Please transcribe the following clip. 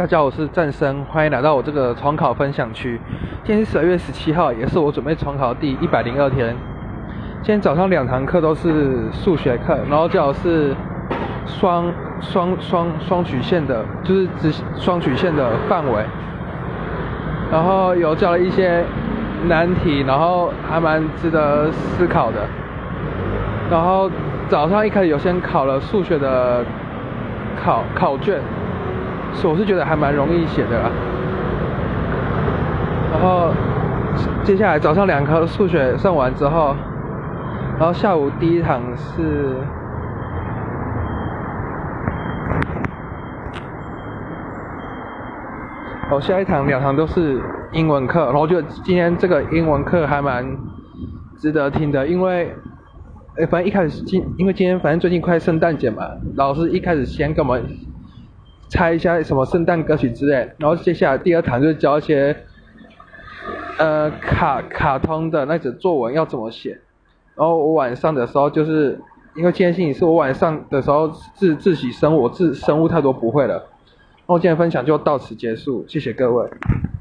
大家好，我是战生，欢迎来到我这个重考分享区。今天是十二月十七号，也是我准备重考第一百零二天。今天早上两堂课都是数学课，然后教的是双双双双曲线的，就是直双曲线的范围。然后有教了一些难题，然后还蛮值得思考的。然后早上一开始有先考了数学的考考卷。是我是觉得还蛮容易写的啦。然后接下来早上两科数学上完之后，然后下午第一堂是，哦，下一堂两堂都是英文课，然后我觉得今天这个英文课还蛮值得听的，因为，哎，反正一开始今因为今天反正最近快圣诞节嘛，老师一开始先跟我们。猜一下什么圣诞歌曲之类，然后接下来第二堂就教一些，呃卡卡通的那种作文要怎么写，然后我晚上的时候就是因为今天星期四，我晚上的时候自自习生我自生物太多不会了，然后今天分享就到此结束，谢谢各位。